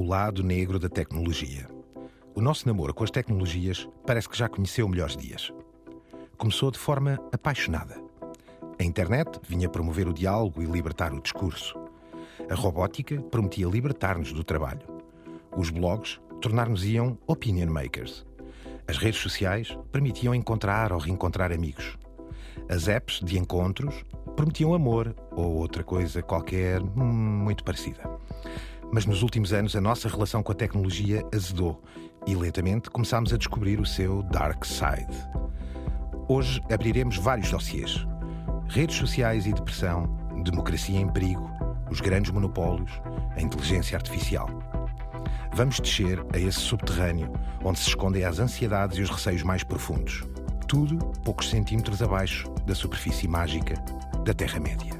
o lado negro da tecnologia. O nosso namoro com as tecnologias parece que já conheceu melhores dias. Começou de forma apaixonada. A internet vinha promover o diálogo e libertar o discurso. A robótica prometia libertar-nos do trabalho. Os blogs tornar-nos-iam opinion makers. As redes sociais permitiam encontrar ou reencontrar amigos. As apps de encontros prometiam amor ou outra coisa qualquer hum, muito parecida. Mas nos últimos anos a nossa relação com a tecnologia azedou e lentamente começámos a descobrir o seu dark side. Hoje abriremos vários dossiês: redes sociais e depressão, democracia em perigo, os grandes monopólios, a inteligência artificial. Vamos descer a esse subterrâneo onde se escondem as ansiedades e os receios mais profundos. Tudo poucos centímetros abaixo da superfície mágica da Terra-média.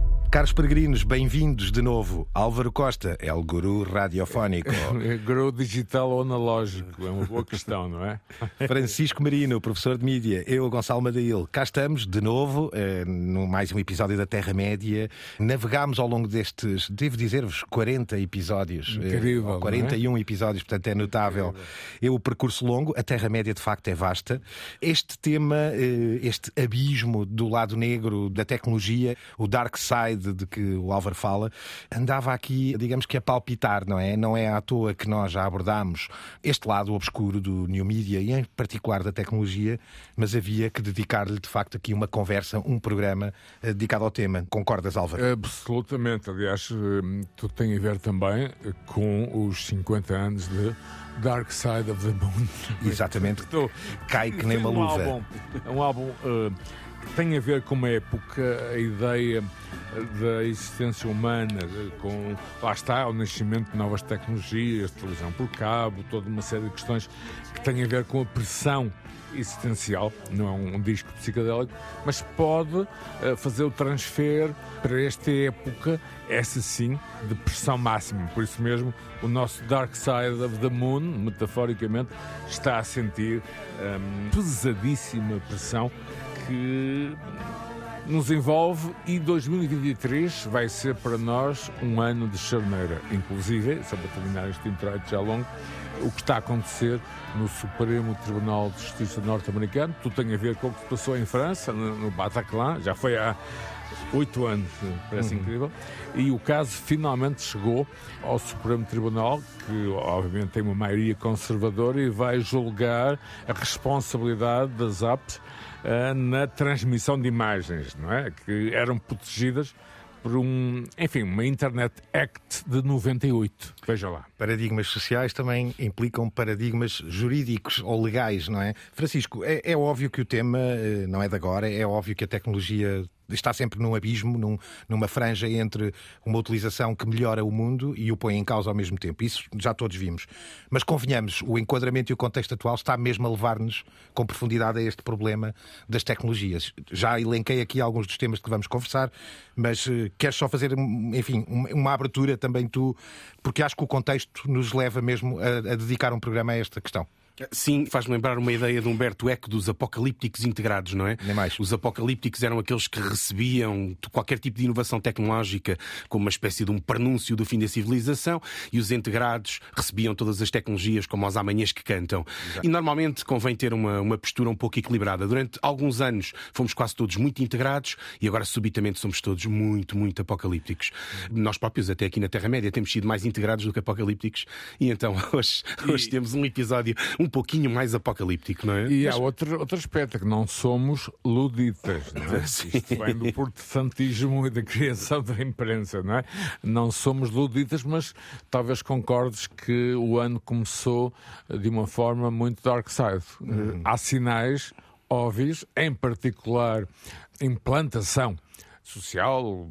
Caros peregrinos, bem-vindos de novo. Álvaro Costa é o guru radiofónico. guru digital ou analógico? É uma boa questão, não é? Francisco Marino, professor de mídia. Eu, Gonçalo Madail. Cá estamos de novo, eh, no mais um episódio da Terra-média. Navegámos ao longo destes, devo dizer-vos, 40 episódios. Eh, Incrível. Eh, 41 é? episódios, portanto é notável. Incrível. É o percurso longo. A Terra-média, de facto, é vasta. Este tema, eh, este abismo do lado negro da tecnologia, o dark side de que o Álvaro fala, andava aqui, digamos que a palpitar, não é? Não é à toa que nós já abordámos este lado obscuro do new media e em particular da tecnologia, mas havia que dedicar-lhe de facto aqui uma conversa, um programa eh, dedicado ao tema. Concordas, Álvaro? Absolutamente. Aliás, eh, tudo tem a ver também com os 50 anos de Dark Side of the Moon. Exatamente. Cai que nem uma um luva. Álbum, é um álbum uh, tem a ver com uma época, a ideia da existência humana, com lá está o nascimento de novas tecnologias, televisão por cabo, toda uma série de questões que têm a ver com a pressão existencial, não é um, disco psicodélico, mas pode uh, fazer o transfer para esta época, essa sim, de pressão máxima. Por isso mesmo, o nosso Dark Side of the Moon, metaforicamente, está a sentir um, pesadíssima pressão que nos envolve e 2023 vai ser para nós um ano de charneira. Inclusive, só para terminar este introito já longo, o que está a acontecer no Supremo Tribunal de Justiça norte-americano, tudo tem a ver com o que se passou em França, no Bataclan, já foi há oito anos, parece uhum. incrível, e o caso finalmente chegou ao Supremo Tribunal, que obviamente tem uma maioria conservadora e vai julgar a responsabilidade das apps uh, na transmissão de imagens, não é? Que eram protegidas por um, enfim, uma Internet Act de 98. Veja lá. Paradigmas sociais também implicam paradigmas jurídicos ou legais, não é? Francisco, é, é óbvio que o tema eh, não é de agora, é óbvio que a tecnologia está sempre num abismo, num, numa franja entre uma utilização que melhora o mundo e o põe em causa ao mesmo tempo. Isso já todos vimos. Mas convenhamos, o enquadramento e o contexto atual está mesmo a levar-nos com profundidade a este problema das tecnologias. Já elenquei aqui alguns dos temas que vamos conversar, mas uh, queres só fazer, enfim, uma abertura também tu, porque acho que o contexto nos leva mesmo a, a dedicar um programa a esta questão. Sim, faz-me lembrar uma ideia de Humberto Eco dos apocalípticos integrados, não é? Nem mais. Os apocalípticos eram aqueles que recebiam qualquer tipo de inovação tecnológica como uma espécie de um prenúncio do fim da civilização e os integrados recebiam todas as tecnologias como os amanhãs que cantam. Exato. E normalmente convém ter uma, uma postura um pouco equilibrada. Durante alguns anos fomos quase todos muito integrados e agora subitamente somos todos muito, muito apocalípticos. Nós próprios, até aqui na Terra-média, temos sido mais integrados do que apocalípticos e então hoje, hoje e... temos um episódio um pouquinho mais apocalíptico, não é? E Mas... há outro, outro aspecto, que não somos luditas, não é? Isto vem do protestantismo e da criação da imprensa, não é? Não somos luditas, mas talvez concordes que o ano começou de uma forma muito dark side. Uhum. Há sinais óbvios, em particular implantação social,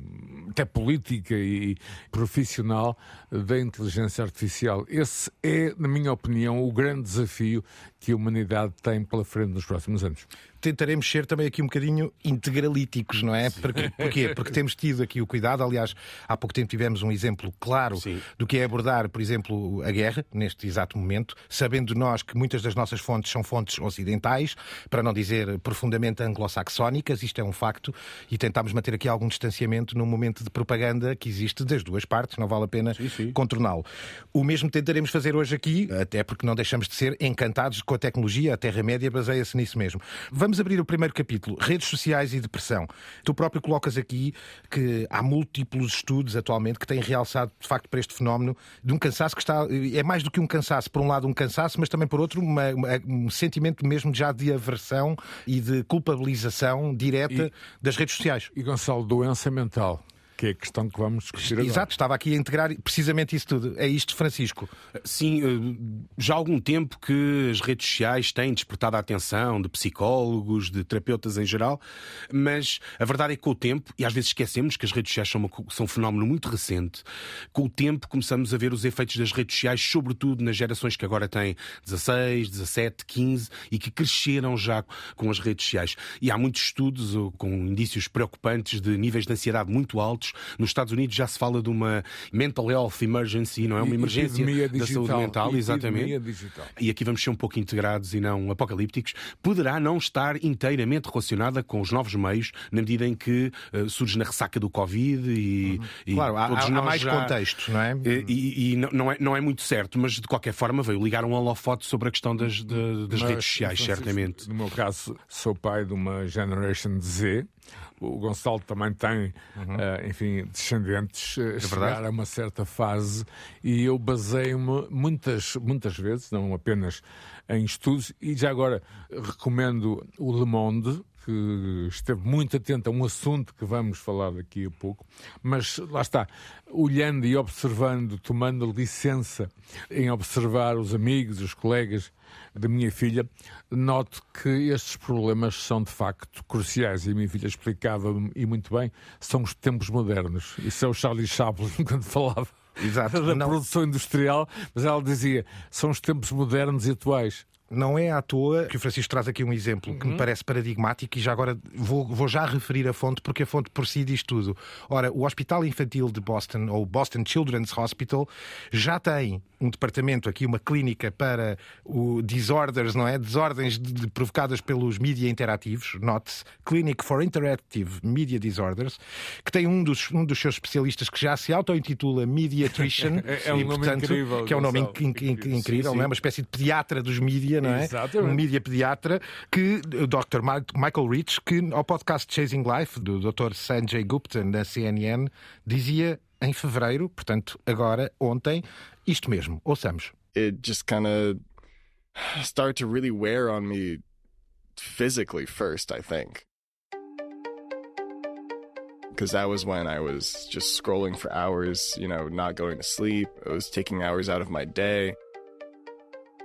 até política e profissional da inteligência artificial. Esse é, na minha opinião, o grande desafio que a humanidade tem pela frente nos próximos anos. Tentaremos ser também aqui um bocadinho integralíticos, não é? Porque, porquê? Porque temos tido aqui o cuidado, aliás, há pouco tempo tivemos um exemplo claro Sim. do que é abordar, por exemplo, a guerra, neste exato momento, sabendo nós que muitas das nossas fontes são fontes ocidentais, para não dizer profundamente anglo-saxónicas, isto é um facto, e tentámos manter aqui algum distanciamento num momento de propaganda que existe das duas partes, não vale a pena contorná-lo. O mesmo tentaremos fazer hoje aqui, até porque não deixamos de ser encantados com a tecnologia, a Terra-média baseia-se nisso mesmo. Vamos abrir o primeiro capítulo, redes sociais e depressão. Tu próprio colocas aqui que há múltiplos estudos atualmente que têm realçado, de facto, para este fenómeno de um cansaço que está. É mais do que um cansaço, por um lado, um cansaço, mas também por outro, uma, um sentimento mesmo já de aversão e de culpabilização direta e, das redes sociais. E Gonçalo, doença mental que é a questão que vamos discutir agora. Exato, estava aqui a integrar precisamente isso tudo. É isto, Francisco. Sim, eh, já há algum tempo que as redes sociais têm despertado a atenção de psicólogos, de terapeutas em geral, mas a verdade é que com o tempo, e às vezes esquecemos que as redes sociais são, uma, são um fenómeno muito recente, com o tempo começamos a ver os efeitos das redes sociais, sobretudo nas gerações que agora têm 16, 17, 15 e que cresceram já com as redes sociais. E há muitos estudos com indícios preocupantes de níveis de ansiedade muito altos nos Estados Unidos já se fala de uma mental health emergency, não é? Uma emergência da saúde mental, exatamente. Digital. E aqui vamos ser um pouco integrados e não apocalípticos. Poderá não estar inteiramente relacionada com os novos meios, na medida em que uh, surge na ressaca do Covid e. Uhum. e claro, há, há mais já... contextos, não é? E, e, e, não, é, não é muito certo, mas de qualquer forma veio ligar um holofote sobre a questão das, de, das mas, redes sociais, certamente. No meu caso, sou pai de uma Generation Z o Gonçalo também tem, uhum. uh, enfim, descendentes uh, é chegar a uma certa fase e eu baseio-me muitas, muitas vezes, não apenas em estudos, e já agora recomendo o Le Monde, que esteve muito atento a um assunto que vamos falar daqui a pouco, mas lá está, olhando e observando, tomando licença em observar os amigos, os colegas da minha filha, noto que estes problemas são de facto cruciais. E a minha filha explicava e muito bem, são os tempos modernos. Isso é o Charlie Chaplin quando falava. Exato. da não. produção industrial, mas ela dizia: são os tempos modernos e atuais. Não é à toa que o Francisco traz aqui um exemplo que uhum. me parece paradigmático e já agora vou, vou, já referir a fonte porque a fonte por si diz tudo. Ora, o Hospital Infantil de Boston, ou Boston Children's Hospital, já tem um departamento aqui, uma clínica para o disorders, não é? Desordens de, de, provocadas pelos mídia interativos, note Clinic for Interactive Media Disorders, que tem um dos, um dos seus especialistas que já se auto-intitula Mediatrician. é, é um e, nome portanto, incrível. Que é um nome inc inc incrível, sim, sim. não é? Uma espécie de pediatra dos mídia, não é? Exatamente. Um mídia pediatra que o Dr. Michael Rich, que ao podcast Chasing Life, do Dr. Sanjay Gupta, da CNN, dizia em fevereiro, portanto, agora, ontem, isto mesmo. Ouçamos. It just kind of started to really wear on me physically first, I think. Because that was when I was just scrolling for hours, you know, not going to sleep. It was taking hours out of my day.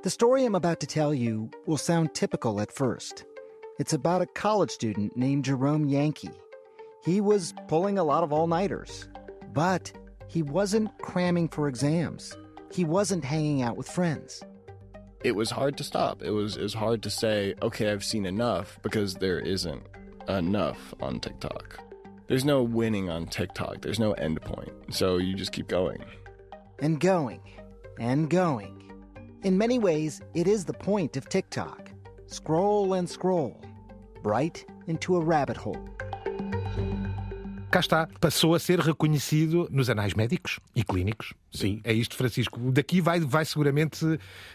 The story I'm about to tell you will sound typical at first. It's about a college student named Jerome Yankee. He was pulling a lot of all nighters. But he wasn't cramming for exams. He wasn't hanging out with friends. It was hard to stop. It was, it was hard to say, okay, I've seen enough because there isn't enough on TikTok. There's no winning on TikTok, there's no end point. So you just keep going. And going. And going. In many ways, it is the point of TikTok. Scroll and scroll. Right into a rabbit hole. cá está, passou a ser reconhecido nos anais médicos e clínicos. Sim. É isto, Francisco. Daqui vai, vai seguramente,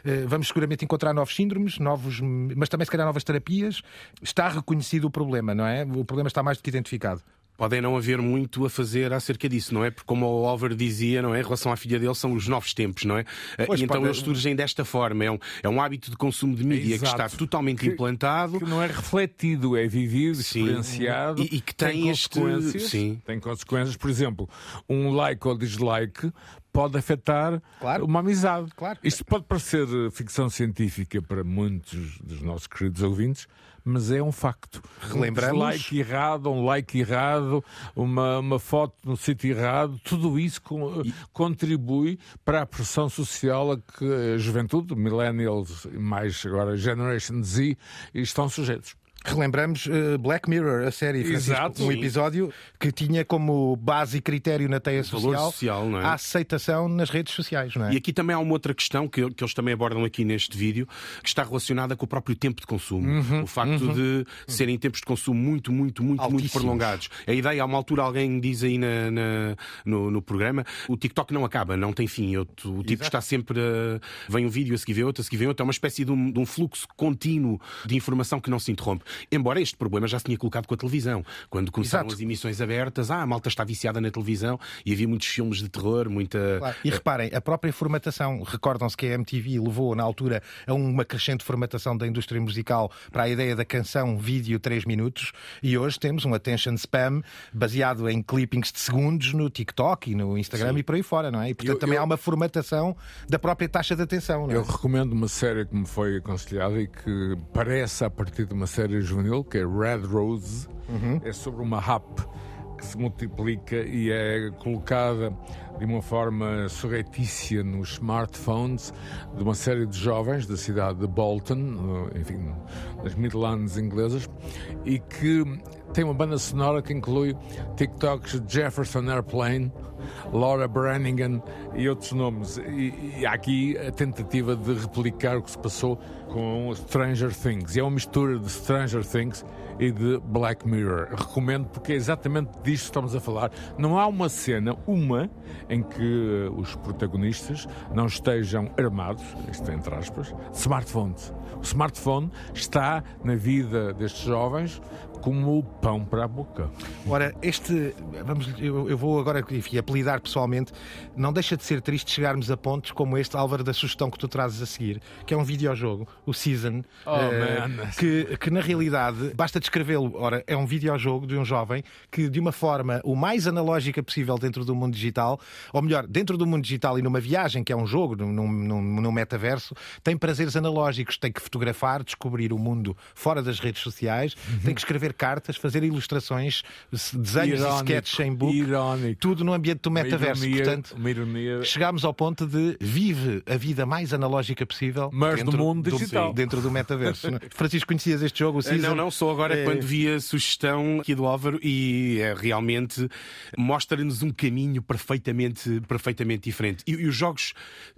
eh, vamos seguramente encontrar novos síndromes, novos, mas também se calhar novas terapias. Está reconhecido o problema, não é? O problema está mais do que identificado podem não haver muito a fazer acerca disso, não é? Porque como o Oliver dizia, não é? Em relação à filha dele, são os novos tempos, não é? Eh, pois e então pode... eles surgem desta forma. É um, é um hábito de consumo de mídia Exato. que está totalmente que, implantado. Que não é refletido, é vivido, Sim. experienciado. E, e que tem, tem este... consequências. Sim. Tem consequências. Por exemplo, um like ou dislike pode afetar claro. uma amizade. Claro. Isto pode parecer ficção científica para muitos dos nossos queridos ouvintes, mas é um facto. Relembramos. Um like errado, um like errado, uma, uma foto no sítio errado, tudo isso e... contribui para a pressão social a que a juventude, millennials e mais agora Generation Z, estão sujeitos. Relembramos uh, Black Mirror, a série, Francisco, Exato, um sim. episódio que tinha como base e critério na teia social, social, é? a aceitação nas redes sociais, não é? E aqui também há uma outra questão que, que eles também abordam aqui neste vídeo, que está relacionada com o próprio tempo de consumo. Uhum, o facto de serem tempos de consumo muito, muito, muito, muito Altíssimos. prolongados. A ideia, há uma altura alguém diz aí na, na- no, no programa, o TikTok não acaba, não tem fim. O tipo está sempre. a- vem um vídeo, a seguir vem outro, a seguir vem outro. É uma espécie de um, de um fluxo contínuo de informação que não se interrompe. Embora este problema já se tinha colocado com a televisão. Quando começaram Exato. as emissões abertas, ah, a malta está viciada na televisão e havia muitos filmes de terror, muita. Claro. E reparem, a própria formatação, recordam-se que a MTV levou na altura a uma crescente formatação da indústria musical para a ideia da canção vídeo 3 minutos e hoje temos um attention spam baseado em clippings de segundos no TikTok e no Instagram e por aí fora, não é? E portanto Eu- também eu- há uma formatação da própria taxa de atenção, não é? Eu recomendo uma série que me foi aconselhada e que parece a partir de uma série juvenil, que é Red Rose. É sobre uma app que se multiplica e é colocada de uma forma surretícia nos smartphones de uma série de jovens da cidade de Bolton, eh, enfim, das Midlands inglesas, e que tem uma banda sonora que inclui TikToks de Jefferson Airplane, Laura Brannigan e outros nomes. E, e há aqui a tentativa de replicar o que se passou com Stranger Things. E é uma mistura de Stranger Things e de Black Mirror. Recomendo porque é exatamente disto que estamos a falar. Não há uma cena, uma, em que eh, os protagonistas não estejam armados, isto entre aspas, de smartphones. O smartphone está na vida destes jovens como o pão para a boca. Ora, este, vamos, eu, eu vou agora enfim, apelidar pessoalmente, não deixa de ser triste chegarmos a pontos como este, Álvaro, da sugestão que tu trazes a seguir, que é um videojogo, o Season, Oh, man. que, que na realidade, basta descrevê-lo, ora, é um videojogo de um jovem que, de uma forma o mais analógica possível dentro do mundo digital, ou melhor, dentro do mundo digital e numa viagem, que é um jogo, num, num, num metaverso, tem prazeres analógicos, tem que fotografar, descobrir o mundo fora das redes sociais, Uhum. tem que escrever cartas, fazer ilustrações, se- desenhos e Irónico, sketches em book, irónico. tudo no ambiente do metaverso. ironia- Portanto, chegámos ao ponto de vive a vida mais analógica possível, Mas dentro do mundo digital. dentro do metaverso. é? Francisco, conhecias este jogo? O Eh, Season? Não, não, só agora É- quando vi a sugestão aqui do Álvaro e é, realmente mostra-nos um caminho perfeitamente, perfeitamente diferente. E, e os jogos,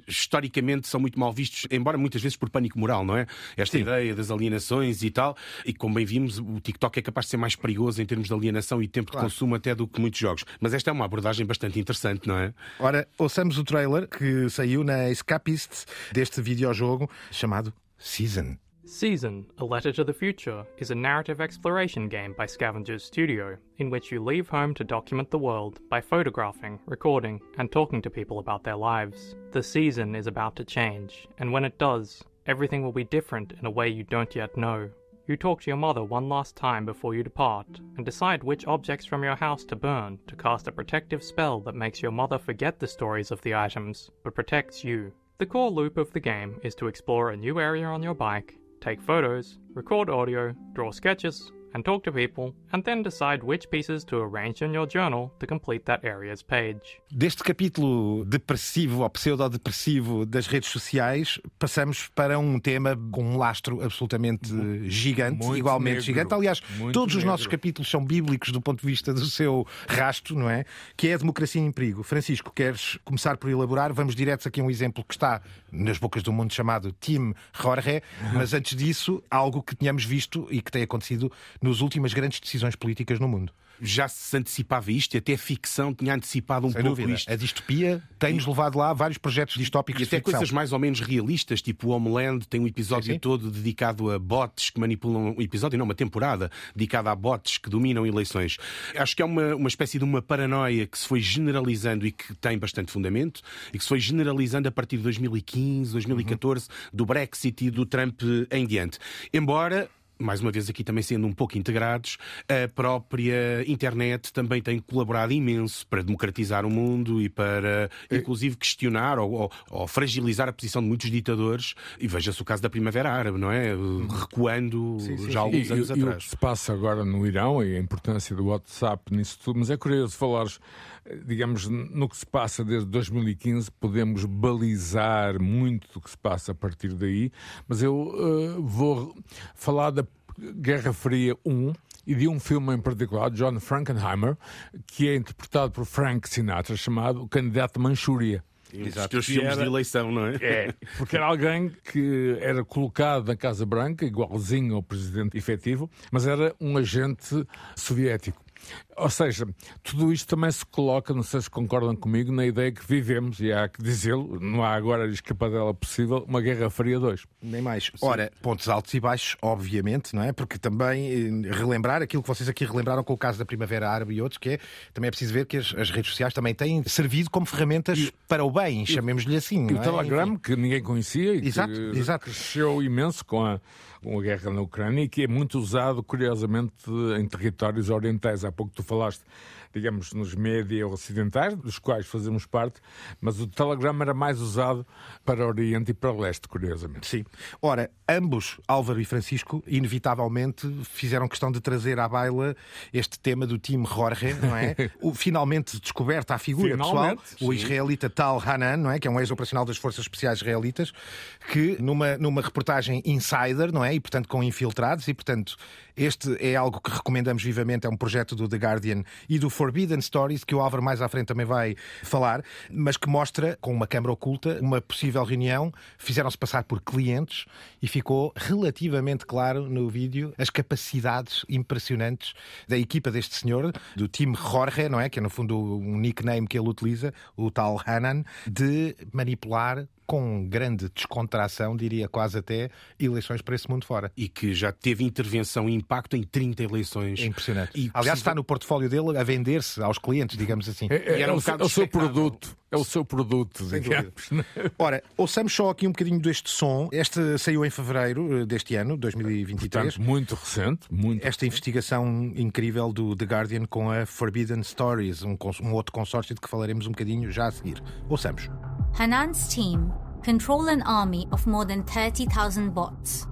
historicamente, são muito mal vistos, embora muitas vezes por pânico moral, não é? Esta ideia das alienações e tal. E como bem vimos, o TikTok é capaz de ser mais perigoso em termos de alienação e tempo Claro. de consumo até do que muitos jogos. Mas esta é uma abordagem bastante interessante, não é? Ora, ouçamos o trailer que saiu na Escapist deste videojogo chamado Season. Season, A Letter to the Future, is a narrative exploration game by Scavengers Studio, in which you leave home to document the world by photographing, recording, and talking to people about their lives. The season is about to change, and when it does, everything will be different in a way you don't yet know. You talk to your mother one last time before you depart, and decide which objects from your house to burn to cast a protective spell that makes your mother forget the stories of the items, but protects you. The core loop of the game is to explore a new area on your bike, take photos, record audio, draw sketches, and talk to people, and then decide which pieces to arrange in your journal to complete that area's page. Deste capítulo depressivo ou pseudo-depressivo das redes sociais, passamos para um tema com um lastro absolutamente gigante, muito igualmente negro. gigante. Aliás, Muito todos os negro. nossos capítulos são bíblicos do ponto de vista do seu rasto, não é? Que é a democracia em perigo. Francisco, queres começar por elaborar? Vamos diretos aqui a um exemplo que está nas bocas do mundo chamado Tim Jorge, mas antes disso, algo que tínhamos visto e que tem acontecido nas últimas grandes decisões políticas no mundo. Já se antecipava isto, e até a ficção tinha antecipado um Sem pouco dúvida. isto. A distopia tem-nos levado lá vários projetos distópicos E até ficção. coisas mais ou menos realistas, tipo o Homeland tem um episódio Sim, sim. todo dedicado a bots que manipulam. Um episódio, não, uma temporada dedicada a bots que dominam eleições. Acho que é uma, uma espécie de uma paranoia que se foi generalizando e que tem bastante fundamento e que se foi generalizando a partir de 2015, 2014, do Brexit e do Trump em diante. Embora mais uma vez aqui também sendo um pouco integrados, a própria internet também tem colaborado imenso para democratizar o mundo e para, inclusive, questionar ou, ou- ou fragilizar a posição de muitos ditadores. E veja-se o caso da Primavera Árabe, não é? Recuando já há alguns anos e- e o atrás. que se passa agora no Irão e a importância do WhatsApp nisso tudo, mas é curioso falares, digamos, no que se passa desde 2015, podemos balizar muito do que se passa a partir daí, mas eu eh, vou falar da Guerra Fria 1 e de um filme em particular, John Frankenheimer, que é interpretado por Frank Sinatra, chamado O Candidato de Manchúria. Os teus filmes era- de eleição, não é? É, porque era alguém que era colocado na Casa Branca, igualzinho ao presidente efetivo, mas era um agente soviético. Ou seja, tudo isto também se coloca, não sei se concordam comigo, na ideia que vivemos, e há que dizê-lo, não há agora escapadela possível, uma Guerra Fria 2. Nem mais. Ora, pontos altos e baixos, obviamente, não é? Porque também eh, relembrar aquilo que vocês aqui relembraram com o caso da Primavera Árabe e outros, que é também é preciso ver que as, as redes sociais também têm servido como ferramentas para o bem, chamemos-lhe assim. E não o é? Telegram, Enfim. que ninguém conhecia e Exato, que exato. cresceu imenso com a, com a guerra na Ucrânia e que é muito usado, curiosamente, em territórios orientais. Pouco tu falaste, digamos, nos média ocidentais, dos quais fazemos parte, mas o Telegram era mais usado para o Oriente e para o Leste, curiosamente. Sim. Ora, ambos, Álvaro e Francisco, inevitavelmente fizeram questão de trazer à baila este tema do time Jorge, não é? O, finalmente descoberta a figura Finalmente, pessoal, o sim. israelita Tal Hanan, não é? Que é um ex-operacional das Forças Especiais Israelitas, que numa, numa reportagem insider, não é? E portanto com infiltrados, e portanto este é algo que recomendamos vivamente, é um projeto do The Guardian e do Forbidden Stories, que o Álvaro mais à frente também vai falar, mas que mostra, com uma câmara oculta, uma possível reunião. Fizeram-se passar por clientes e ficou relativamente claro no vídeo as capacidades impressionantes da equipa deste senhor, do time Jorge, não é? Que é no fundo um nickname que ele utiliza, o tal Hanan, de manipular com grande descontração, diria quase até, eleições para esse mundo fora. E que já teve intervenção e impacto em 30 eleições. É impressionante. E Aliás, precisa- está no portfólio dele a vender-se aos clientes, digamos assim. É, é- E era é um o, é o seu produto. É o seu produto, Sem digamos. né? Ora, ouçamos só aqui um bocadinho deste som. Este saiu em fevereiro eh, deste ano, 2023. Portanto, muito recente, muito Esta investigação incrível do The Guardian com a Forbidden Stories, um, um outro consórcio de que falaremos um bocadinho já a seguir. Ouçamos. Hanan's team control an army of more than 30,000 bots.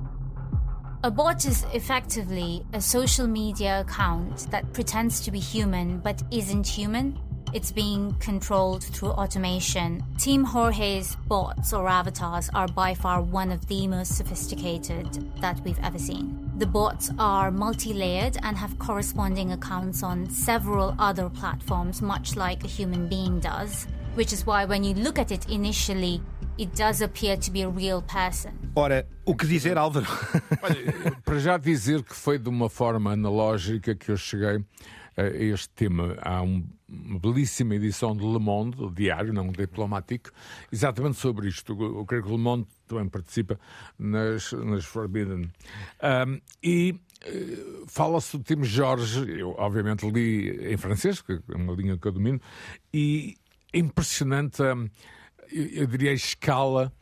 A bot is effectively a social media account that pretends to be human but isn't human. It's being controlled through automation. Team Jorge's bots or avatars are by far one of the most sophisticated that we've ever seen. The bots are multi layered and have corresponding accounts on several other platforms, much like a human being does, which is why when you look at it initially, it does appear to be a real person. Ora, o que dizer, Álvaro? Olha, para já dizer que foi de uma forma analógica que eu cheguei a este tema. Há um- uma belíssima edição de Le Monde, o diário, não um diplomático, exatamente sobre isto. Eu creio que Le Monde também participa nas, nas Forbidden. Ahm, e eh, fala-se do time Jorge, eu obviamente li em francês, que é uma língua que eu domino, e impressionante, hum, eu, diria, a escala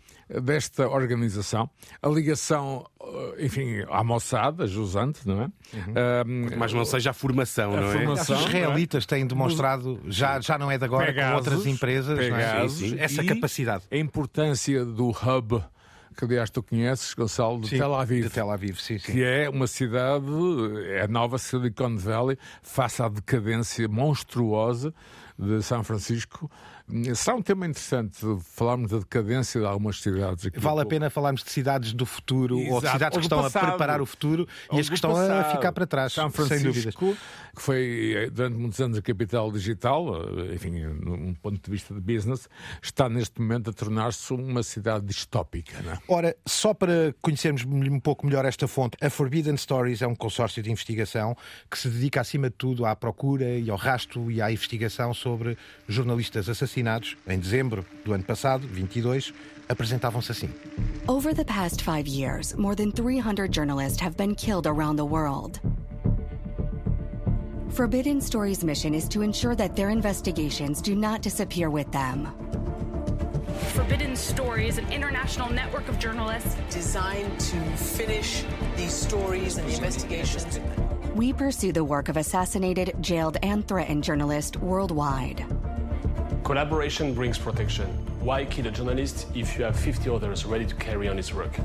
desta organização, a ligação, eh, enfim, à Mossad, a jusante, não é? Ahm, Mas não seja a formação, A não é? formação. Os israelitas têm demonstrado, já, já não é de agora, com Pegasus, outras empresas, não é? Pegasus, Sim, sim. essa e capacidade. A importância do hub, que aliás tu conheces, Gonçalo, de Sim, Tel Aviv. De Tel Aviv, sim, sim. que é uma cidade, é a nova Silicon Valley, face à decadência monstruosa de São Francisco. Será um tema interessante falarmos da decadência de algumas cidades aqui. Vale a pena falarmos de cidades do futuro ou de Exato. cidades Ou que estão passado. a preparar o futuro Ou e as que estão a passado. ficar para trás, São. Francisco, que foi eh, durante muitos anos a capital digital, eh, enfim, num ponto de vista de business, está neste momento a tornar-se uma cidade distópica. Não é? Ora, só para conhecermos um pouco melhor esta fonte, a Forbidden Stories é um consórcio de investigação que se dedica, acima de tudo, à procura e ao rastro e à investigação sobre jornalistas assassinados. Em dezembro do ano passado, 22, apresentavam-se assim. Over the past five years, more than 300 journalists have been killed around the world. Forbidden Stories' mission is to ensure that their investigations do not disappear with them. Forbidden Stories, an international network of journalists. designed to finish these stories and the investigations. We pursue the work of assassinated, jailed, and threatened journalists worldwide. Collaboration brings protection. Why kill a journalist if you have 50 others ready to carry on his work?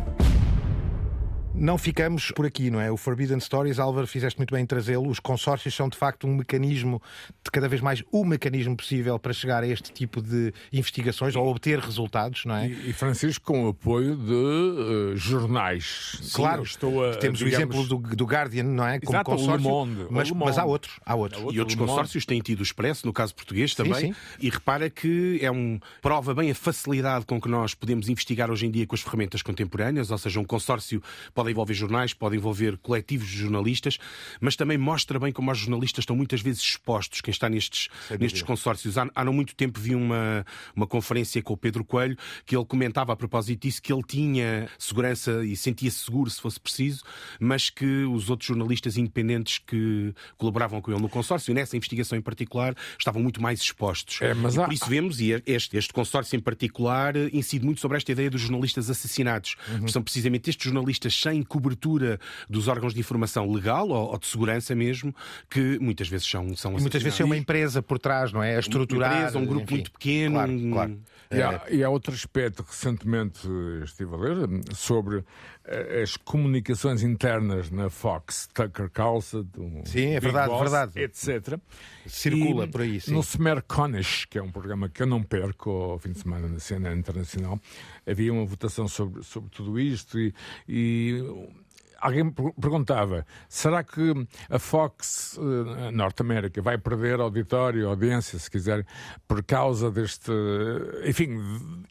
Não ficamos por aqui, não é? O Forbidden Stories, Álvaro, fizeste muito bem em trazê-lo. Os consórcios são de facto um mecanismo, de cada vez mais o mecanismo possível para chegar a este tipo de investigações ou obter resultados, não é? E, e Francisco, com o apoio de uh, jornais. Claro, estou a, temos digamos... o exemplo do, do Guardian, não é? Como Exato, consórcio, Le Monde, mas, Le Monde. mas há outros, há outros. e outros consórcios têm tido o Expresso, no caso português também. Sim, sim. E repara que é um prova bem a facilidade com que nós podemos investigar hoje em dia com as ferramentas contemporâneas, ou seja, um consórcio pode envolver jornais, pode envolver coletivos de jornalistas, mas também mostra bem como os jornalistas estão muitas vezes expostos, quem está nestes, nestes consórcios. Há, há não muito tempo vi uma, uma conferência com o Pedro Coelho que ele comentava a propósito disso que ele tinha segurança e sentia-se seguro se fosse preciso, mas que os outros jornalistas independentes que colaboravam com ele no consórcio, e nessa investigação em particular, estavam muito mais expostos. É, mas há... por isso vemos, e este, este consórcio em particular incide muito sobre esta ideia dos jornalistas assassinados. Uhum. São precisamente estes jornalistas sem cobertura dos órgãos de informação legal ou, ou de segurança mesmo, que muitas vezes são, são e muitas vezes é uma empresa por trás, não é? A estruturar. Uma empresa, um grupo enfim. muito pequeno. Claro, claro. E há, e há outro aspecto que recentemente estive a ler sobre as comunicações internas na Fox, Tucker Carlson, sim, é verdade, Boss, verdade, etc. Circula e por aí. Sim. No Smer Konish, que é um programa que eu não perco ao fim de semana na cena internacional, havia uma votação sobre, sobre tudo isto e, e alguém perguntava: será que a Fox uh, Norte América vai perder auditório, audiência, se quiser, por causa deste. Enfim,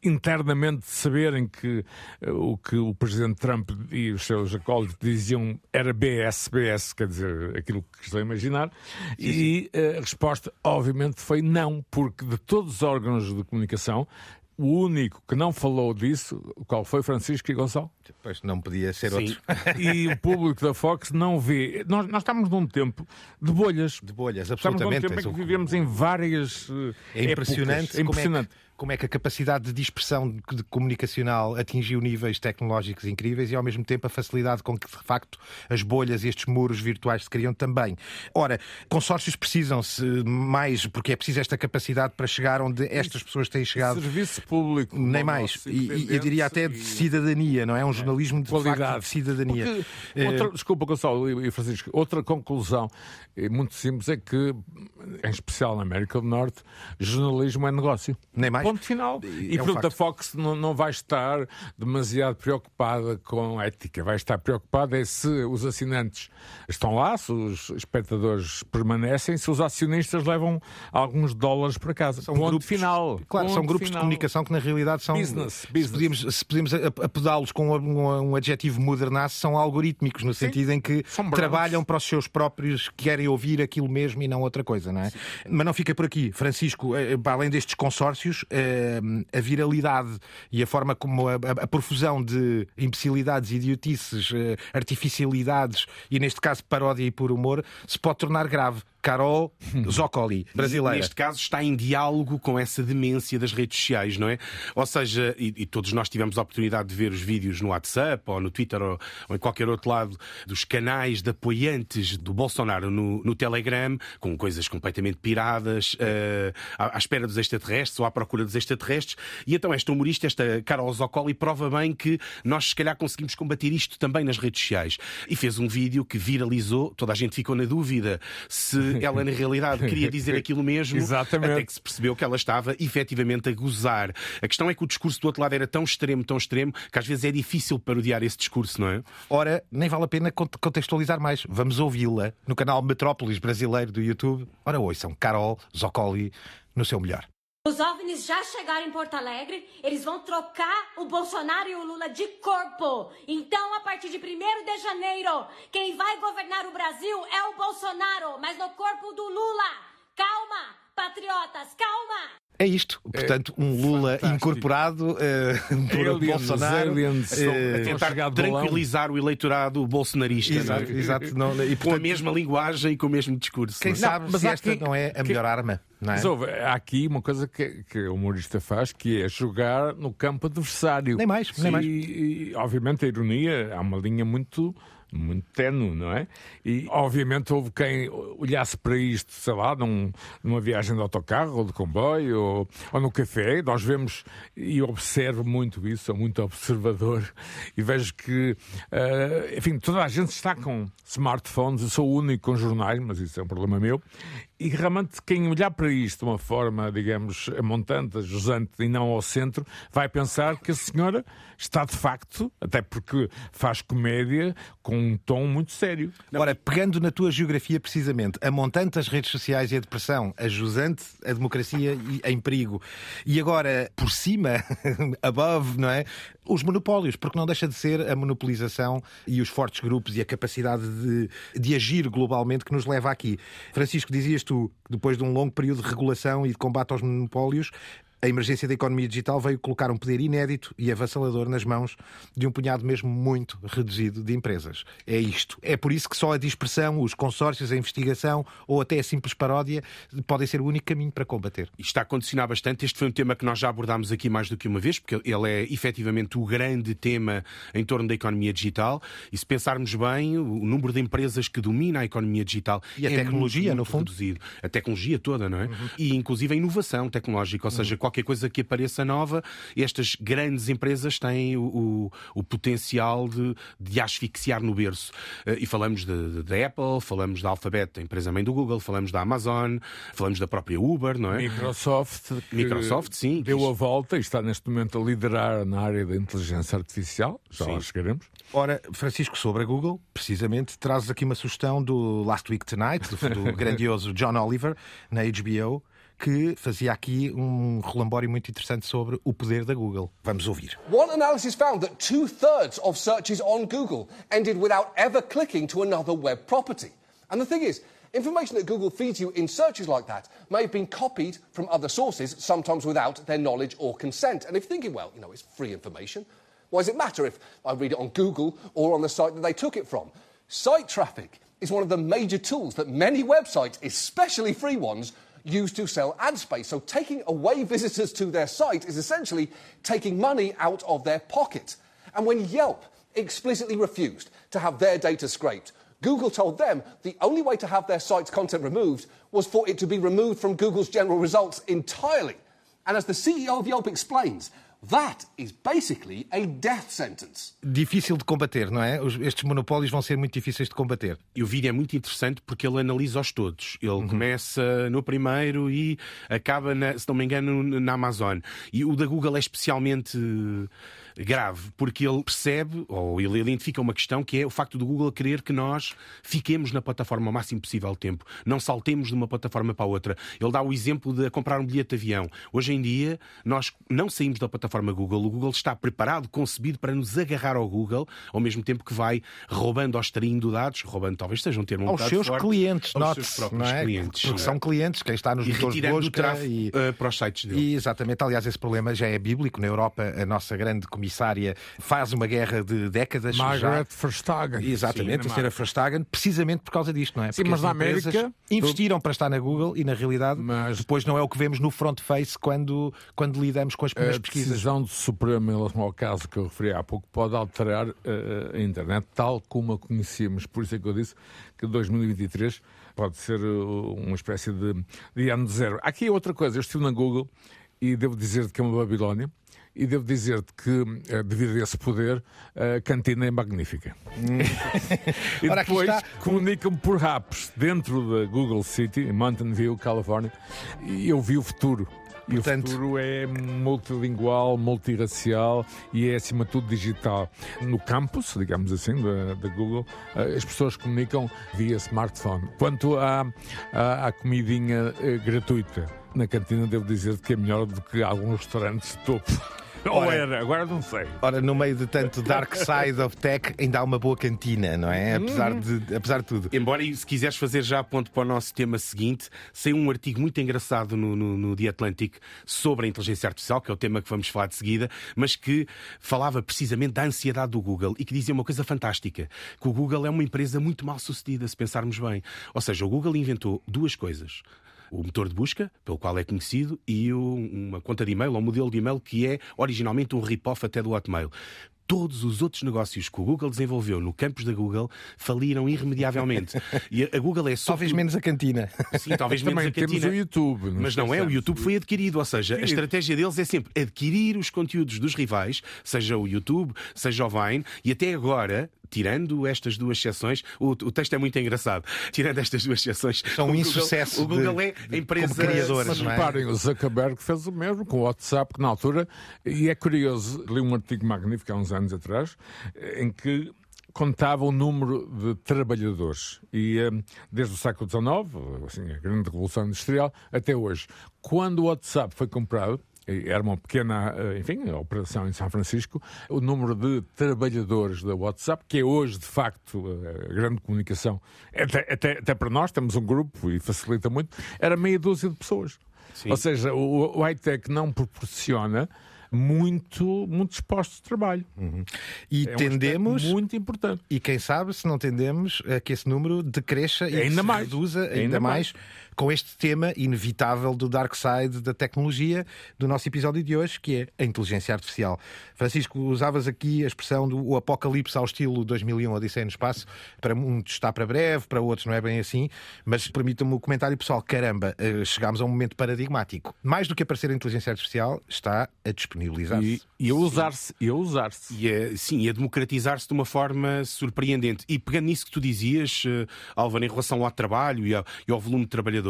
internamente saberem que uh, o que o presidente Trump e os seus acólitos diziam era BSBS, quer dizer, aquilo que estão a imaginar. Sim, e uh, a resposta, obviamente, foi não, porque de todos os órgãos de comunicação, o único que não falou disso, qual foi Francisco e Gonçalo? Pois não podia ser Sim. outro. e o público da Fox não vê. Nós, nós estamos num tempo de bolhas. De bolhas, Estamos absolutamente. num tempo em que vivemos em várias. uh, É impressionante, épocas. É impressionante. Como, é que, como é que a capacidade de dispersão de, de comunicacional atingiu níveis tecnológicos incríveis e ao mesmo tempo a facilidade com que de facto as bolhas e estes muros virtuais se criam também. Ora, consórcios precisam-se mais porque é preciso esta capacidade para chegar onde estas pessoas têm chegado. Serviço público. Nem mais. E, eu diria até de cidadania, não é? Um jornalismo de Qualidade. facto de cidadania. Porque, outra, desculpa, Gonçalo e Francisco, outra conclusão é muito simples é que, em especial na América do Norte, jornalismo é negócio. Nem mais. Ponto final. E, É um portanto, a. Fox não, não vai estar demasiado preocupada com ética. Vai estar preocupada é se os assinantes estão lá, se os espectadores permanecem, se os acionistas levam alguns dólares para casa. São Ponto grupos- final. Claro, Ponto são grupos final. de comunicação que na realidade são. Business, Se business. podíamos, se podíamos a- apodá-los com um, um adjetivo modernaço, são algorítmicos, no sentido em que trabalham para os seus próprios, que querem ouvir aquilo mesmo e não outra coisa, não é? Mas não fica por aqui. Francisco, eh, para além destes consórcios, eh, a viralidade e a forma como a, a- a profusão de imbecilidades, idiotices, eh, artificialidades e, neste caso, paródia e por humor, se pode tornar grave. Carol Zoccoli, brasileira. Neste caso está em diálogo com essa demência das redes sociais, não é? Ou seja, e, e todos nós tivemos a oportunidade de ver os vídeos no WhatsApp ou no Twitter ou, ou em qualquer outro lado dos canais de apoiantes do Bolsonaro no, no Telegram, com coisas completamente piradas, eh, à, à espera dos extraterrestres ou à procura dos extraterrestres. E então esta humorista, esta Carol Zoccoli, prova bem que nós se calhar conseguimos combater isto também nas redes sociais. E fez um vídeo que viralizou, toda a gente ficou na dúvida se ela na realidade queria dizer aquilo mesmo, Exatamente. até que se percebeu que ela estava efetivamente a gozar. A questão é que o discurso do outro lado era tão extremo, tão extremo, que às vezes é difícil parodiar esse discurso, não é? Ora, nem vale a pena cont- contextualizar mais. Vamos ouvi-la no canal Metrópolis Brasileiro do YouTube. Ora, ouçam, Carol Zoccoli no seu melhor. Os OVNIs já chegaram em Porto Alegre, eles vão trocar o Bolsonaro e o Lula de corpo. Então, a partir de 1 de janeiro, quem vai governar o Brasil é o Bolsonaro, mas no corpo do Lula. Calma, patriotas, calma! É isto. Portanto, um Lula fantástico. incorporado eh, por Aliens, Bolsonaro. aliens, estão- A tentar tranquilizar o eleitorado bolsonarista, Exato, não é? exato. Não, e, Com a portanto, mesma linguagem e com o mesmo discurso. quem não é? sabe mas se esta aqui- não é a melhor arma, não é? Mas houve, há aqui uma coisa que, que o humorista faz, que é jogar no campo adversário. Nem mais, nem mais. E, e, obviamente, a ironia, há uma linha muito muito tenue, não é? E obviamente houve quem olhasse para isto, sei lá, num, numa viagem de autocarro ou de comboio ou, ou no café. Nós vemos e observo muito isso, sou muito observador e vejo que, uh, enfim, toda a gente está com smartphones. Eu sou o único com jornais, mas isso é um problema meu. E realmente, quem olhar para isto de uma forma, digamos, montante, jusante e não ao centro, vai pensar que a senhora está de facto, até porque faz comédia, com um tom muito sério. Ora, pegando na tua geografia precisamente, a montante, as redes sociais e a depressão, a jusante, a democracia em perigo. E agora, por cima, above, não é? Os monopólios, porque não deixa de ser a monopolização e os fortes grupos e a capacidade de, de agir globalmente que nos leva aqui. Francisco, dizias tu, depois de um longo período de regulação e de combate aos monopólios, a emergência da economia digital veio colocar um poder inédito e avassalador nas mãos de um punhado mesmo muito reduzido de empresas. É isto. É por isso que só a dispersão, os consórcios, a investigação ou até a simples paródia podem ser o único caminho para combater. Isto está a condicionar bastante. Este foi um tema que nós já abordámos aqui mais do que uma vez, porque ele é efetivamente o grande tema em torno da economia digital. E se pensarmos bem, o número de empresas que domina a economia digital e a é tecnologia, no fundo. reduzido. A tecnologia toda, não é? Uhum. E inclusive a inovação tecnológica, ou seja, uhum qualquer coisa que apareça nova, estas grandes empresas têm o, o, o potencial de, de asfixiar no berço. Uh, e falamos da Apple, falamos da Alphabet, a empresa mãe do Google, falamos da Amazon, falamos da própria Uber, não é? Microsoft, Microsoft, sim. Deu a volta e está neste momento a liderar na área da inteligência artificial. Já sim. lá chegaremos. Ora, Francisco, sobre a Google, precisamente, traz aqui uma sugestão do Last Week Tonight, do, do grandioso John Oliver, na HBO, que fazia aqui um relambório muito interessante sobre o poder da Google. Vamos ouvir. One analysis found that two-thirds of searches on Google ended without ever clicking to another web property. And the thing is, Information that Google feeds you in searches like that may have been copied from other sources, sometimes without their knowledge or consent. And if you're thinking, well, you know, it's free information, why does it matter if I read it on Google or on the site that they took it from? Site traffic is one of the major tools that many websites, especially free ones, used to sell ad space. So taking away visitors to their site is essentially taking money out of their pocket. And when Yelp explicitly refused to have their data scraped, Google told them the only way to have their site's content removed was for it to be removed from Google's general results entirely. And as the CEO of Yelp explains, That is basically a death sentence. Difícil de combater, não é? Estes monopólios vão ser muito difíceis de combater. E o vídeo é muito interessante porque ele analisa-os todos. Ele uhum. começa no primeiro e acaba, na, se não me engano, na Amazon. E o da Google é especialmente grave, porque ele percebe, ou ele identifica uma questão que é o facto do Google querer que nós fiquemos na plataforma o máximo possível de tempo, não saltemos de uma plataforma para a outra. Ele dá o exemplo de comprar um bilhete de avião. Hoje em dia, nós não saímos da plataforma Google, o Google está preparado, concebido para nos agarrar ao Google, ao mesmo tempo que vai roubando ou extraindo dados, roubando talvez seja um termo um aos seus forte, clientes, aos seus próprios é? clientes. Porque são clientes, quem está nos e motores de busca e, uh, para os sites dele. E, exatamente, aliás, esse problema já é bíblico. Na Europa, a nossa grande comissária faz uma guerra de décadas. Margaret já. Verstappen. Exatamente, Sim, a senhora Verstappen, precisamente por causa disto, não é? Sim, mas na América investiram para estar na Google e na realidade mas... depois não é o que vemos no front face quando, quando lidamos com as primeiras pesquisas. A decisão do Supremo em relação ao caso que eu referi há pouco pode alterar uh, a internet tal como a conhecíamos. Por isso é que eu disse que 2023 pode ser uh, uma espécie de, de ano zero. Aqui outra coisa, eu estive na Google e devo dizer que é uma Babilónia e devo dizer-te que, eh, devido a esse poder, a cantina é magnífica. E depois comunicam-me por apps dentro da Google City, em Mountain View, Califórnia, e eu vi o futuro. E Portanto... o futuro é multilingual, multirracial e é, acima de tudo, digital. No campus, digamos assim, da, da Google, eh, as pessoas comunicam via smartphone. Quanto à, à, à comidinha eh, gratuita, na cantina devo dizer que é melhor do que alguns restaurantes de topo. Ou era, agora não sei. Ora, no meio de tanto dark side of tech, ainda há uma boa cantina, não é? Apesar de, apesar de tudo. Embora, se quiseres fazer já ponto para o nosso tema seguinte, saiu um artigo muito engraçado no, no, no The Atlantic sobre a inteligência artificial, que é o tema que vamos falar de seguida, mas que falava precisamente da ansiedade do Google e que dizia uma coisa fantástica: que o Google é uma empresa muito mal sucedida, se pensarmos bem. Ou seja, o Google inventou duas coisas o motor de busca, pelo qual é conhecido, e o, uma conta de e-mail, ou um modelo de e-mail que é originalmente um rip-off até do Hotmail. todos os outros negócios que o Google desenvolveu no campus da Google faliram irremediavelmente. E a Google é só. Talvez menos a cantina. Sim, talvez menos a temos cantina. o YouTube. Mas não é, o YouTube foi adquirido, ou seja, a estratégia deles é sempre adquirir os conteúdos dos rivais, seja o YouTube, seja o Vine, e até agora. Tirando estas duas exceções, o, o texto é muito engraçado. Tirando estas duas exceções, São um insucesso O Google de- é a empresa como criadores, Mas é? reparem, o Zuckerberg fez o mesmo com o WhatsApp, que na altura, e é curioso, li um artigo magnífico há uns anos atrás, em que contava o número de trabalhadores. E eh, desde o século XIX, assim, a grande revolução industrial, até hoje. Quando o WhatsApp foi comprado, era uma pequena, eh, enfim, operação em São Francisco, o número de trabalhadores da WhatsApp, que é hoje, de facto, eh, a grande comunicação, até, até, até para nós, temos um grupo e facilita muito, era meia dúzia de pessoas. Ou seja, o, o high-tech não proporciona muito, muitos postos de trabalho. E É um tendemos. muito importante. E quem sabe, se não tendemos, a que esse número decresça e Ainda mais. reduza ainda, Ainda mais. mais. Com este tema inevitável do dark side da tecnologia do nosso episódio de hoje, que é a inteligência artificial. Francisco, usavas aqui a expressão do o apocalipse ao estilo 2001 Odisseia no Espaço. Para muitos está para breve, para outros não é bem assim, mas permitam-me o comentário pessoal. Caramba, eh, chegámos a um momento paradigmático. Mais do que aparecer a inteligência artificial, está a disponibilizar-se. E, e a usar-se, e a usar-se. E a, sim, e a democratizar-se de uma forma surpreendente. E pegando nisso que tu dizias, eh, Álvaro, em relação ao trabalho e ao, e ao volume de trabalhadores,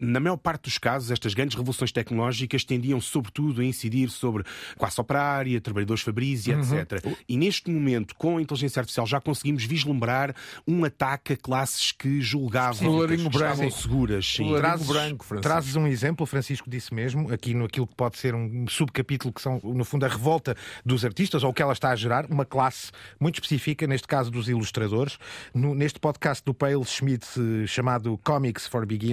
na maior parte dos casos, estas grandes revoluções tecnológicas tendiam sobretudo a incidir sobre classe operária, trabalhadores fabris e Uhum. etc. E neste momento, com a inteligência artificial, já conseguimos vislumbrar um ataque a classes que julgavam que estavam seguras. Sim. Trazes, branco, Francisco. trazes um exemplo, o Francisco disse mesmo, aqui no aquilo que pode ser um subcapítulo que são, no fundo, a revolta dos artistas, ou o que ela está a gerar, uma classe muito específica, neste caso dos ilustradores. No- neste podcast do Pale Schmidt, eh, chamado Comics for Beginners,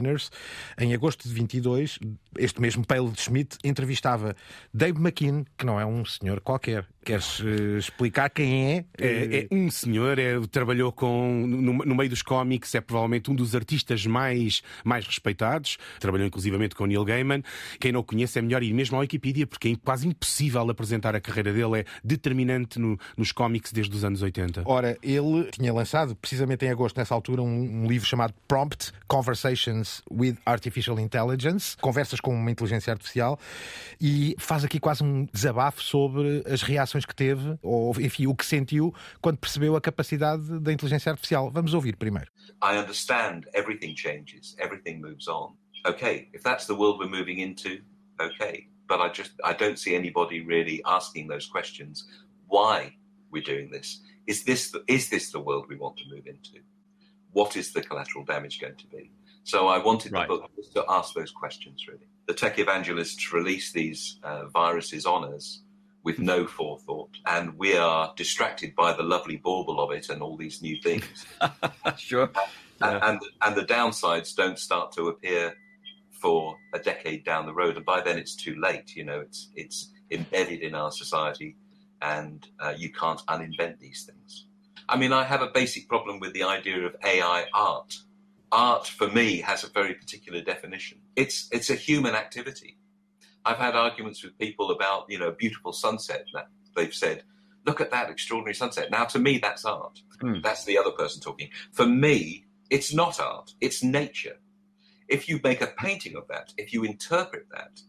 em agosto de 22, este mesmo Pale Schmidt entrevistava Dave McKean, que não é um senhor qualquer. Queres eh, explicar quem é? É, é um senhor, é, trabalhou com, no, no meio dos cómics, é provavelmente um dos artistas mais, mais respeitados. Trabalhou inclusivamente com Neil Gaiman. Quem não o conhece é melhor ir mesmo à Wikipedia, porque é quase impossível apresentar a carreira dele. É determinante no- nos cómics desde os anos 80. Ora, ele tinha lançado, precisamente em agosto, nessa altura, um, um livro chamado Prompt Conversations with Artificial Intelligence conversas com uma inteligência artificial e faz aqui quase um desabafo sobre as reações que teve, ou enfim, o que sentiu quando percebeu a capacidade da inteligência artificial. Vamos ouvir primeiro. I understand everything changes, everything moves on. Okay, if that's the world we're moving into, okay. But I just I don't see anybody really asking those questions. Why we're doing this? Is this the, is this the world we want to move into? What is the collateral damage going to be? So I wanted the book to ask those questions really. The tech evangelists release these uh, viruses on us with no forethought, and we are distracted by the lovely bauble of it and all these new things. sure. And, and and the downsides don't start to appear for a decade down the road, and by then it's too late. You know, it's it's embedded in our society, and uh, you can't uninvent these things. I mean, I have a basic problem with the idea of AI art. Art, for me, has a very particular definition. It's it's a human activity. I've had arguments with people about you know a beautiful sunset that they've said, look at that extraordinary sunset. Now, to me, that's art. Hmm. That's the other person talking. For me, it's not art. It's nature. If you make a painting of that, if you interpret that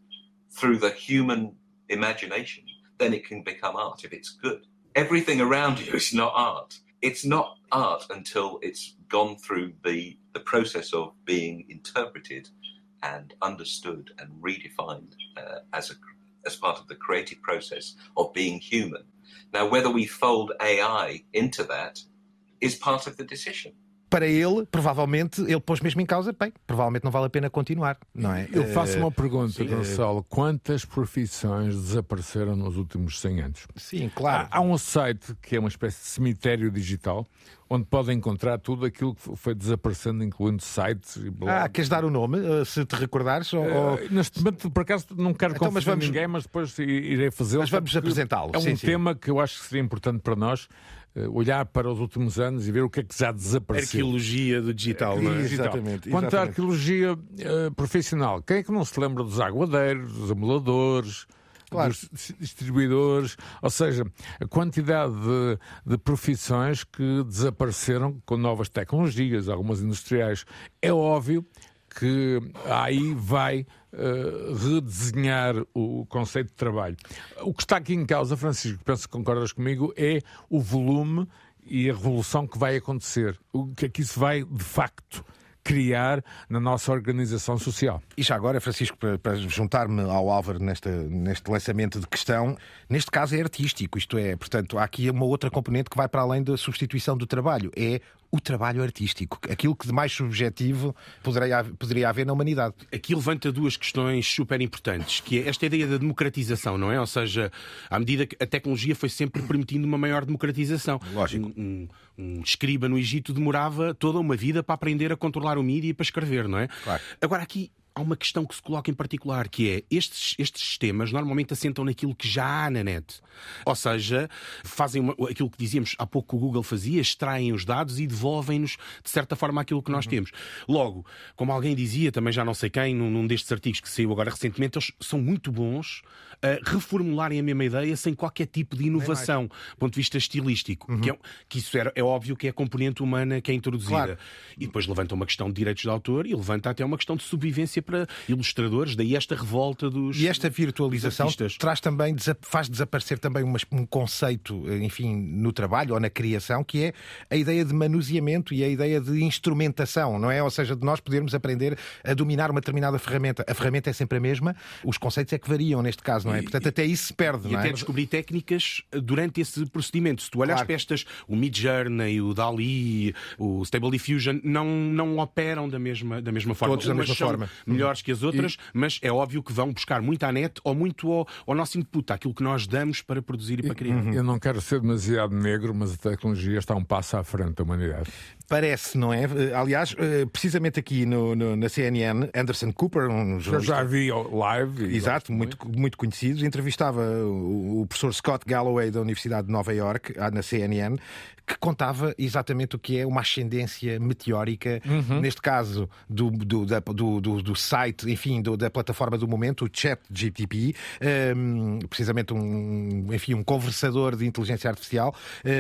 through the human imagination, then it can become art if it's good. Everything around you is not art. It's not art until it's gone through the, the process of being interpreted and understood and redefined uh, as, a, as part of the creative process of being human. Now, whether we fold AI into that is part of the decision. Para ele, provavelmente, ele pôs mesmo em causa, bem, provavelmente não vale a pena continuar, não é? Eu faço Eh, uma pergunta, sim. Gonçalo. Quantas profissões desapareceram nos últimos 100 anos? Sim, claro. Há, há um site que é uma espécie de cemitério digital onde podem encontrar tudo aquilo que foi desaparecendo, incluindo sites e blá. Ah, queres dar o nome, eh, se te recordares? Ou, Eh, Neste momento, por acaso, não quero Então, mas vamos- ninguém, mas depois irei fazê-lo. Mas vamos apresentá-lo, É um sim, sim. tema que eu acho que seria importante para nós eh, olhar para os últimos anos e ver o que é que já desapareceu. Arqueologia do digital, não é? Digital. Exatamente, Quanto à arqueologia eh, profissional, quem é que não se lembra dos aguadeiros, dos emuladores, claro. dos distribuidores, ou seja, a quantidade de, de profissões que desapareceram com novas tecnologias, algumas industriais. É óbvio que aí vai uh, redesenhar o conceito de trabalho. O que está aqui em causa, Francisco, penso que concordas comigo, é o volume e a revolução que vai acontecer. O que é que isso vai, de facto, criar na nossa organização social. E já agora, Francisco, para, para juntar-me ao Álvaro neste lançamento de questão, neste caso é artístico, isto é, portanto, há aqui uma outra componente que vai para além da substituição do trabalho, é o trabalho artístico, aquilo que de mais subjetivo poderia, poderia haver na humanidade. Aqui levanta duas questões super importantes, que é esta ideia da democratização, não é? Ou seja, à medida que a tecnologia foi sempre permitindo uma maior democratização. Lógico. Um, um, um escriba no Egito demorava toda uma vida para aprender a controlar o mídia e para escrever, não é? Claro. Agora aqui há uma questão que se coloca em particular, que é estes, estes sistemas normalmente assentam naquilo que já há na net. Ou seja, fazem uma, aquilo que dizíamos há pouco que o Google fazia, extraem os dados e devolvem-nos, de certa forma, aquilo que nós uhum. temos. Logo, como alguém dizia, também já não sei quem, num, num destes artigos que saiu agora recentemente, eles são muito bons a reformularem a mesma ideia sem qualquer tipo de inovação, do ponto de vista estilístico. Uhum. Que, é, que, isso era, é óbvio que é a componente humana que é introduzida. Claro. E depois levanta uma questão de direitos de autor e levanta até uma questão de sobrevivência para ilustradores, daí esta revolta dos. E esta virtualização traz também, faz desaparecer também um conceito, enfim, no trabalho ou na criação, que é a ideia de manuseamento e a ideia de instrumentação, não é? Ou seja, de nós podermos aprender a dominar uma determinada ferramenta. A ferramenta é sempre a mesma, os conceitos é que variam neste caso, não é? E, Portanto, até isso se perde, e não é? até descobrir técnicas durante esse procedimento. Se tu olhas claro. para estas, o Mid Journey, o Dali, o Stable Diffusion, não, não operam da mesma, da mesma forma. Todos da mesma forma. Melhores que as outras, e... mas é óbvio que vão buscar muito à net ou muito ao, ao nosso input, aquilo que nós damos para produzir e para criar. Eu não quero ser demasiado negro, mas a tecnologia está um passo à frente da humanidade. Parece, não é? Aliás, eh, precisamente aqui no, no, na CNN, Anderson Cooper, um jornalista... Eu já vi live. Exato, muito, muito, muito conhecido, entrevistava o, o professor Scott Galloway da Universidade de Nova York, na CNN, que contava exatamente o que é uma ascendência meteórica, uhum. neste caso do, do, da, do, do, do, site, enfim, do, da plataforma do momento, o Chat GTP, um, precisamente um, enfim, um conversador de inteligência artificial,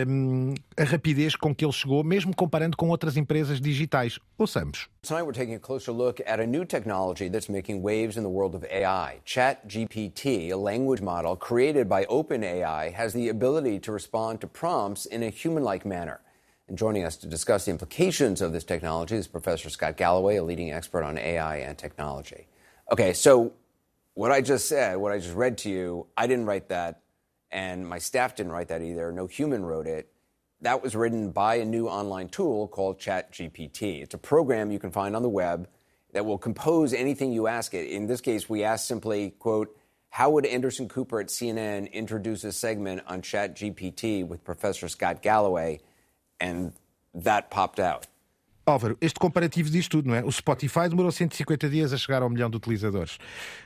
um, a rapidez com que ele chegou, mesmo comparando com outras empresas digitais. Ouçamos. Tonight we're taking a closer look at a new technology that's making waves in the world of AI. ChatGPT, a language model created by OpenAI, has the ability to respond to prompts in a human-like manner. And joining us to discuss the implications of this technology is Professor Scott Galloway, a leading expert on AI and technology. Okay, so what I just said, what I just read to you, I didn't write that, and my staff didn't write that either. No human wrote it that was written by a new online tool called ChatGPT. It's a program you can find on the web that will compose anything you ask it. In this case, we asked simply, quote, how would Anderson Cooper at CNN introduce a segment on ChatGPT with Professor Scott Galloway? And that popped out. Álvaro, este comparativo diz tudo, não é? O Spotify demorou 150 dias a chegar ao milhão de utilizadores.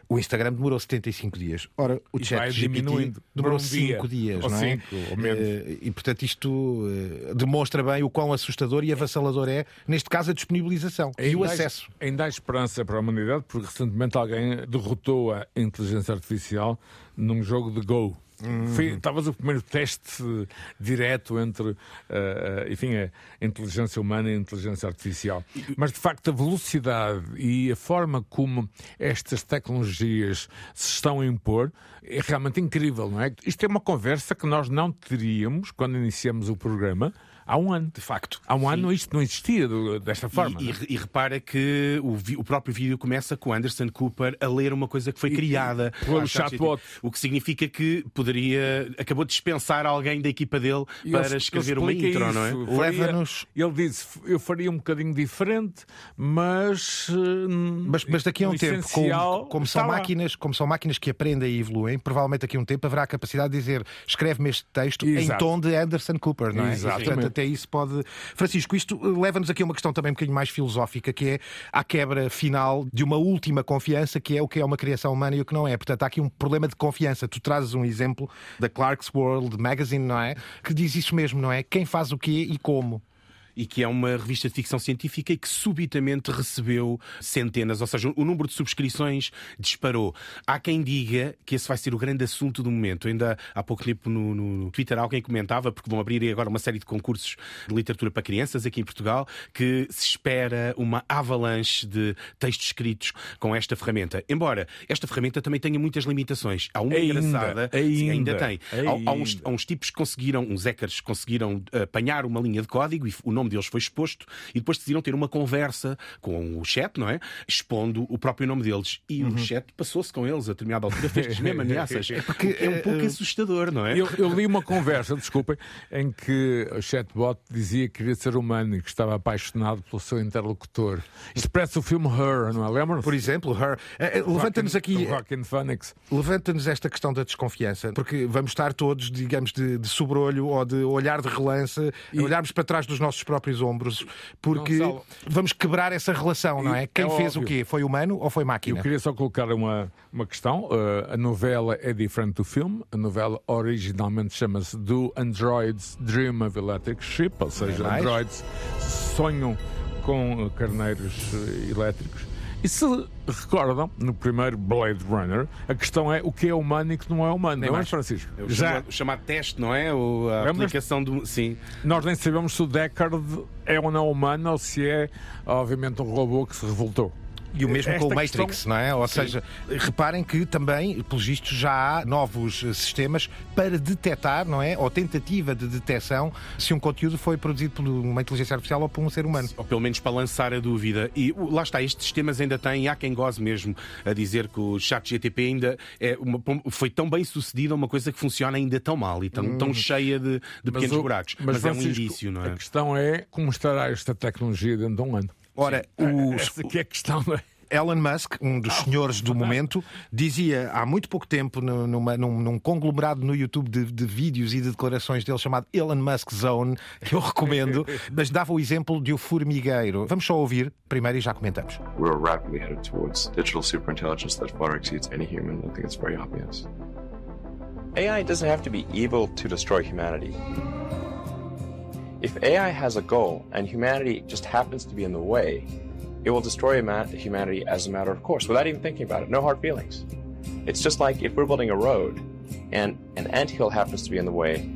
O Instagram demorou 75 dias. Ora, o chat GPT demorou 5 um dias, ou não é? Cinco, ou menos. Eh, e, portanto, isto eh, demonstra bem o quão assustador e avassalador é, neste caso, a disponibilização ainda e o acesso. Há, ainda há esperança para a humanidade, porque recentemente alguém derrotou a inteligência artificial num jogo de Go. Uhum. Talvez o primeiro teste direto entre, uh, enfim, a inteligência humana e a inteligência artificial. Mas, de facto, a velocidade e a forma como estas tecnologias se estão a impor é realmente incrível, não é? Isto é uma conversa que nós não teríamos quando iniciamos o programa há um ano. De facto. Há um Sim. ano isto não existia desta forma. E, e, e, repara que o, o, próprio vídeo começa com Anderson Cooper a ler uma coisa que foi criada pelo chatbot. O que significa que poderia. acabou de dispensar alguém da equipa dele para escrever uma intro, isso. não é? Leva-nos. Ele disse: eu faria um bocadinho diferente, mas. Mas, mas daqui a um tempo, como, como são máquinas, como são máquinas que aprendem e evoluem, provavelmente daqui a um tempo haverá a capacidade de dizer escreve-me este texto Exato. em tom de Anderson Cooper, não é? Exatamente. Portanto, até isso pode. Francisco, isto leva-nos aqui a uma questão também um bocadinho mais filosófica, que é a quebra final de uma última confiança, que é o que é uma criação humana e o que não é. Portanto, há aqui um problema de confiança. Tu trazes um exemplo da Clark's World Magazine, não é? Que diz isso mesmo, não é? Quem faz o quê e como. E que é uma revista de ficção científica e que subitamente recebeu centenas, ou seja, o número de subscrições disparou. Há quem diga que esse vai ser o grande assunto do momento. Ainda há pouco tempo no, no Twitter alguém comentava, porque vão abrir agora uma série de concursos de literatura para crianças aqui em Portugal, que se espera uma avalanche de textos escritos com esta ferramenta. Embora esta ferramenta também tenha muitas limitações. Há uma Ainda, engraçada, ainda, sim, ainda tem. Há, há uns, ainda. há uns tipos que conseguiram, uns hackers conseguiram eh, apanhar uma linha de código e o nome deles foi exposto e depois decidiram ter uma conversa com o chat, não é? Expondo o próprio nome deles. E Uhum. o chat passou-se com eles a determinada altura, fez-lhes mesmo ameaças. Porque é um pouco assustador, não é? Eu, eu li uma conversa, desculpem, em que o chatbot dizia que queria ser humano e que estava apaixonado pelo seu interlocutor. Isto parece o filme Her, não é? Lembram-se? Por exemplo, Her. Eh, eh, Levanta-nos aqui. O Joaquin Phoenix. Levanta-nos esta questão da desconfiança, porque vamos estar todos, digamos, de, de sobrolho ou de olhar de relance, a olharmos para trás dos nossos próprios ombros, porque Gonçalo. vamos quebrar essa relação, não é? Quem é fez o óbvio. quê? Foi humano ou foi Eu máquina? queria só colocar uma, uma questão. Uh, a novela é diferente do filme. A novela originalmente chama-se Do Androids Dream of Electric Ship, ou seja, mais? androids sonham com carneiros uh, elétricos. E se recordam, no primeiro Blade Runner, a questão é o que é humano e o que não é humano. Nem não é, mais. Francisco? É o chamado, o chamado teste, não é? Ou a aplicação do. Sim. Nós nem sabemos se o Deckard é ou não humano ou se é, obviamente, um robô que se revoltou. E o mesmo Esta com o Matrix, questão- não é? Ou Sim. seja, reparem que também, pelos vistos, já há novos eh, sistemas para detectar, não é? Ou tentativa de detecção se um conteúdo foi produzido por uma inteligência artificial ou por um ser humano. Ou pelo menos para lançar a dúvida. E lá está, estes sistemas ainda têm, há quem goze mesmo a dizer que o chat GTP ainda é uma- foi tão bem sucedido, uma coisa que funciona ainda tão mal e tão, tão cheia de, de Mas pequenos o- buracos. Mas, é um indício, não é? A questão é como estará esta tecnologia dentro de um ano. Ora, o, Essa que é a questão, não é? Elon Musk, um dos senhores do momento, dizia há muito pouco tempo numa- num, num conglomerado no YouTube de, de vídeos e de declarações dele chamado Elon Musk Zone, que eu recomendo, mas dava o exemplo de o formigueiro. Vamos só ouvir primeiro e já comentamos. We're rapidly headed towards digital superintelligence that far exceeds any human. I think it's very obvious. AI doesn't have to be evil to destroy humanity. If AI has a goal and humanity just happens to be in the way, it will destroy humanity as a matter of course, without even thinking about it. No hard feelings. It's just like if we're building a road and an anthill happens to be in the way,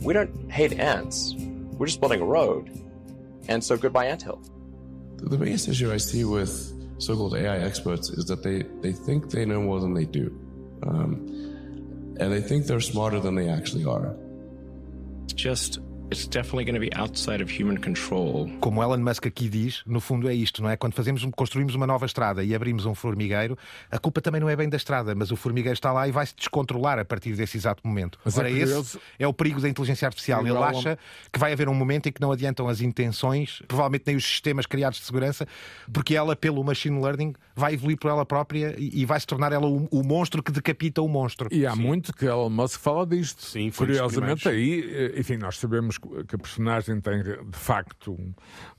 we don't hate ants. We're just building a road. And so goodbye, anthill. The biggest issue I see with so-called AI experts is that they, they think they know more than they do. Um, and they think they're smarter than they actually are. Just, it's definitely going to be outside of human control. Como Elon Musk aqui diz, no fundo é isto, não é? Quando fazemos, construímos uma nova estrada e abrimos um formigueiro, a culpa também não é bem da estrada, mas o formigueiro está lá e vai se descontrolar a partir desse exato momento. Mas é Ora, curioso- esse é o perigo da inteligência artificial. Ele acha que vai haver um momento em que não adiantam as intenções, provavelmente nem os sistemas criados de segurança, porque ela, pelo machine learning, vai evoluir por ela própria e vai se tornar ela o, o monstro que decapita o monstro. E há muito que Elon Musk fala disto. Sim, Curiosamente, aí, eh, enfim, nós sabemos que a personagem tem de facto um-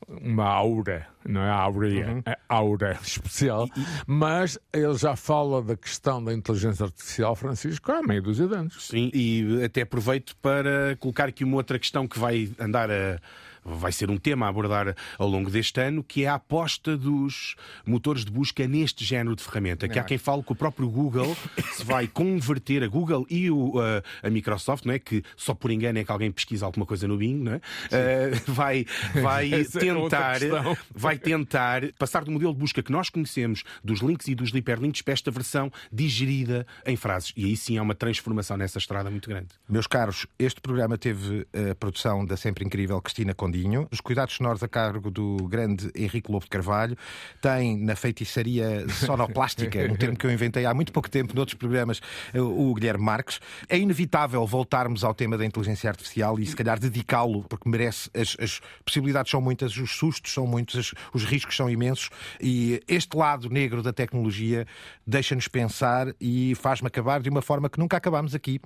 uma aura, não é áurea, Uhum. é aura especial, mas ele já fala da questão da inteligência artificial, Francisco, há meia dúzia de anos. Sim, e até aproveito para colocar aqui uma outra questão que vai andar a. Vai ser um tema a abordar ao longo deste ano, que é a aposta dos motores de busca neste género de ferramenta. Que há quem fale que o próprio Google se vai converter, a Google e o, a, a Microsoft, não é? que só por engano é que alguém pesquisa alguma coisa no Bing, não é? Eh, vai vai é tentar, questão. vai tentar passar do modelo de busca que nós conhecemos, dos links e dos hiperlinks, para esta versão digerida em frases. E aí sim há uma transformação nessa estrada muito grande. Meus caros, este programa teve a produção da sempre incrível Cristina Condinho, os cuidados sonoros a cargo do grande Henrique Lobo de Carvalho, tem na feitiçaria sonoplástica, um termo que eu inventei há muito pouco tempo noutros programas, o Guilherme Marques. É inevitável voltarmos ao tema da inteligência artificial e se calhar dedicá-lo, porque merece, as, as possibilidades são muitas, os sustos são muitos, as- os riscos são imensos e este lado negro da tecnologia deixa-nos pensar e faz-me acabar de uma forma que nunca acabámos aqui,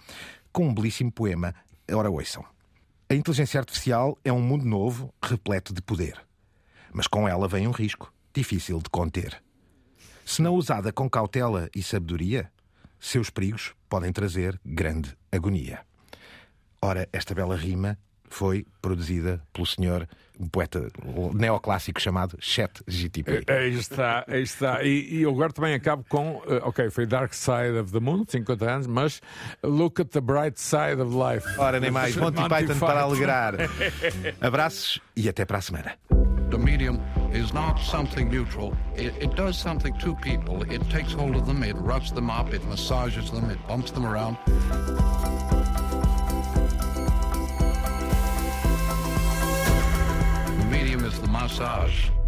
com um belíssimo poema. Ora, ouçam. A inteligência artificial é um mundo novo, repleto de poder. Mas com ela vem um risco, difícil de conter. Se não usada com cautela e sabedoria, seus perigos podem trazer grande agonia. Ora, esta bela rima foi produzida pelo senhor, um poeta neoclássico chamado Chat GTP. É, Aí está, aí está. E, e eu agora também acabo com, eh, ok, foi Dark Side of the Moon, 50 anos, mas Look at the Bright Side of Life. Ora, nem mais. Monty Python para alegrar. Abraços e até para a semana. The medium is not something neutral. It, it does something to people. It takes hold of them, it roughs them up, it massages them, it bumps them around. massage.